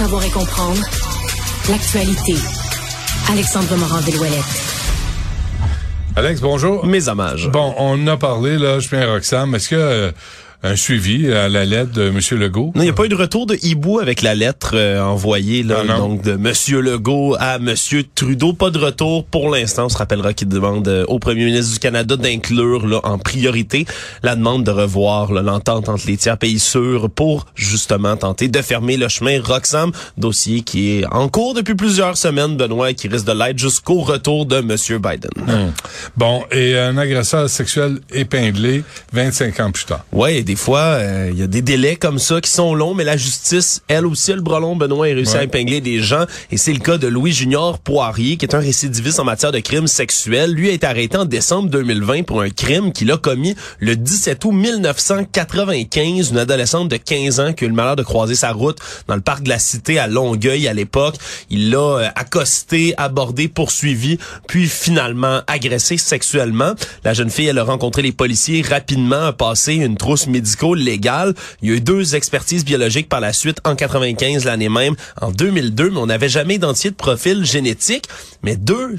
Savoir et comprendre l'actualité. Alexandre Morand-Villouellette. Alex, bonjour. Mes hommages. Bon, on en a parlé, là, je viens Roxane. Est-ce que euh, un suivi à la lettre de M. Legault? Non, il n'y a pas eu de retour de hibou avec la lettre euh, envoyée là, Ah donc de M. Legault à M. Trudeau. Pas de retour pour l'instant. On se rappellera qu'il demande euh, au premier ministre du Canada d'inclure là, en priorité la demande de revoir là, l'entente entre les tiers pays sûrs pour justement tenter de fermer le chemin Roxham, dossier qui est en cours depuis plusieurs semaines, Benoît, et qui risque de l'être jusqu'au retour de M. Biden. Hum. Bon, et un agresseur sexuel épinglé 25 ans plus tard. Ouais, des fois, euh, il y a des délais comme ça qui sont longs, mais la justice, elle aussi, le brelon Benoît, a réussi Ouais. à épingler des gens. Et c'est le cas de Louis Junior Poirier, qui est un récidiviste en matière de crimes sexuels. Lui a été arrêté en décembre 2020 pour un crime qu'il a commis le 17 août 1995. Une adolescente de 15 ans qui a eu le malheur de croiser sa route dans le parc de la Cité à Longueuil à l'époque. Il l'a euh, accosté, abordé, poursuivi, puis finalement agressé sexuellement. La jeune fille, elle a rencontré les policiers rapidement, a passé une trousse médico-légale. Il y a eu deux expertises biologiques par la suite en 95 l'année même, en 2002, mais on n'avait jamais identifié de profil génétique. Mais deux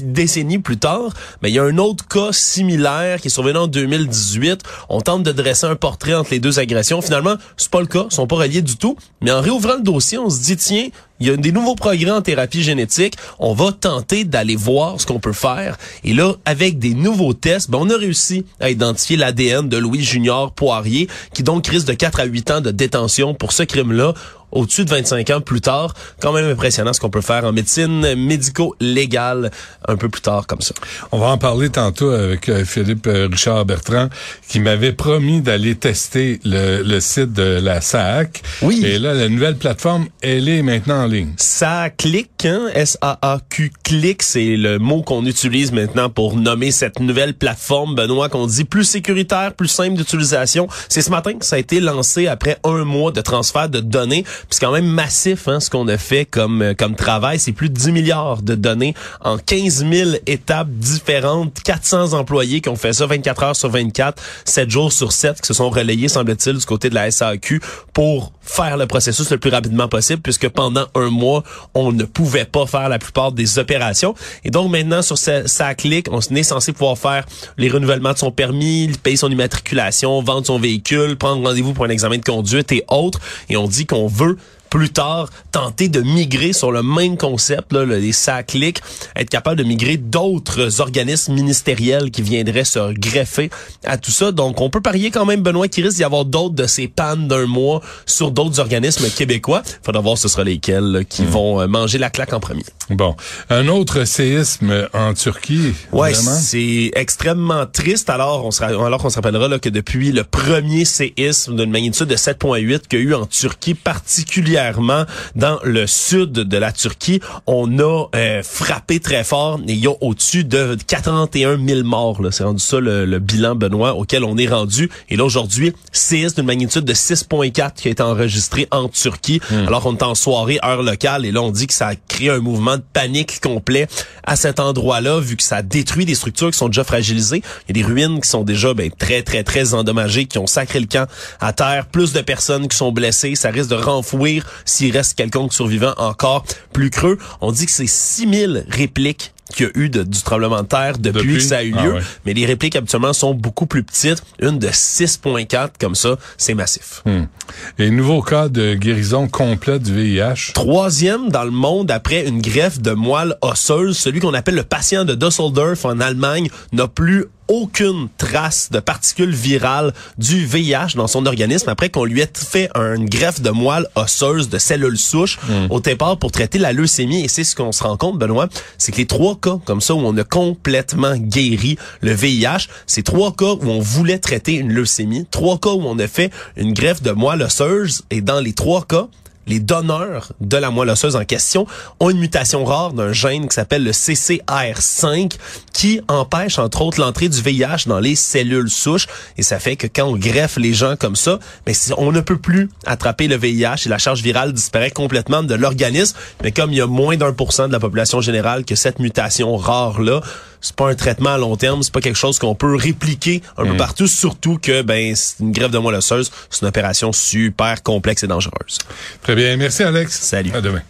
décennies plus tard, ben, il y a un autre cas similaire qui est survenu en 2018. On tente de dresser un portrait entre les deux agressions. Finalement, c'est pas le cas, ils sont pas reliés du tout. Mais en réouvrant le dossier, on se dit, tiens, il y a des nouveaux progrès en thérapie génétique. On va tenter d'aller voir ce qu'on peut faire. Et là, avec des nouveaux tests, ben, on a réussi à identifier l'ADN de Louis Junior Poirier, qui donc risque de 4 à 8 ans de détention pour ce crime-là au-dessus de 25 ans plus tard. Quand même impressionnant ce qu'on peut faire en médecine médico-légale un peu plus tard comme ça. On va en parler tantôt avec euh, Philippe euh, Richard Bertrand, qui m'avait promis d'aller tester le, le site de la SAC. Oui. Et là, la nouvelle plateforme, elle est maintenant en ligne. Ça clique, hein? S-A-A-Q, clique, c'est le mot qu'on utilise maintenant pour nommer cette nouvelle plateforme, Benoît, qu'on dit plus sécuritaire, plus simple d'utilisation. C'est ce matin que ça a été lancé après un mois de transfert de données. C'est quand même massif, hein, ce qu'on a fait comme, euh, comme travail. C'est plus de 10 milliards de données en 15 000 étapes différentes, 400 employés qui ont fait ça 24 heures sur 24, 7 jours sur 7, qui se sont relayés, semble-t-il, du côté de la SAQ pour faire le processus le plus rapidement possible, puisque pendant un mois, on ne pouvait pas faire la plupart des opérations. Et donc maintenant, sur sa, sa clique, on est censé pouvoir faire les renouvellements de son permis, payer son immatriculation, vendre son véhicule, prendre rendez-vous pour un examen de conduite et autres. Et on dit qu'on veut peu plus tard tenter de migrer sur le même concept, là, le- les SACLIC, être capable de migrer d'autres organismes ministériels qui viendraient se greffer à tout ça. Donc, on peut parier quand même, Benoît, qu'il risque d'y avoir d'autres de ces pannes d'un mois sur d'autres organismes québécois. Faudra voir ce sera lesquels là, qui vont euh, manger la claque en premier. Bon. Un autre séisme en Turquie. Ouais, c'est extrêmement triste. Alors, on se, ra- alors qu'on se rappellera là, que depuis le premier séisme d'une magnitude de 7.8 qu'il y a eu en Turquie, particulièrement dans le sud de la Turquie, on a euh, frappé très fort. Et il y a au-dessus de 41 000 morts. C'est rendu ça le, le bilan, Benoît, auquel on est rendu. Et là, aujourd'hui, séisme d'une magnitude de 6.4 qui a été enregistré en Turquie. Alors qu'on est en soirée, heure locale. Et là, on dit que ça a créé un mouvement de panique complet à cet endroit-là, vu que ça détruit des structures qui sont déjà fragilisées. Il y a des ruines qui sont déjà ben, très, très, très endommagées, qui ont sacré le camp à terre. Plus de personnes qui sont blessées. Ça risque de renfouir s'il reste quelconque survivant encore plus creux. On dit que c'est 6000 répliques qu'il y a eu de, du tremblement de terre depuis, Depuis? que ça a eu Ah lieu. ouais. Mais les répliques habituellement sont beaucoup plus petites. Une de 6.4 comme ça, c'est massif. Hmm. Et nouveau cas de guérison complète du VIH. Troisième dans le monde après une greffe de moelle osseuse, celui qu'on appelle le patient de Düsseldorf en Allemagne n'a plus aucune trace de particules virales du VIH dans son organisme après qu'on lui ait fait une greffe de moelle osseuse de cellules souches au départ pour traiter la leucémie. Et c'est ce qu'on se rend compte, Benoît, c'est que les trois cas comme ça où on a complètement guéri le VIH, c'est trois cas où on voulait traiter une leucémie, trois cas où on a fait une greffe de moelle osseuse et dans les trois cas, les donneurs de la moelle osseuse en question ont une mutation rare d'un gène qui s'appelle le CCR5 qui empêche entre autres l'entrée du VIH dans les cellules souches et ça fait que quand on greffe les gens comme ça, ben on ne peut plus attraper le VIH et la charge virale disparaît complètement de l'organisme. Mais comme il y a moins d'un pour cent de la population générale que cette mutation rare là, c'est pas un traitement à long terme, c'est pas quelque chose qu'on peut répliquer un peu partout, surtout que ben une greffe de moelle osseuse, c'est une opération super complexe et dangereuse. Très bien. Merci, Alex. Salut. À demain.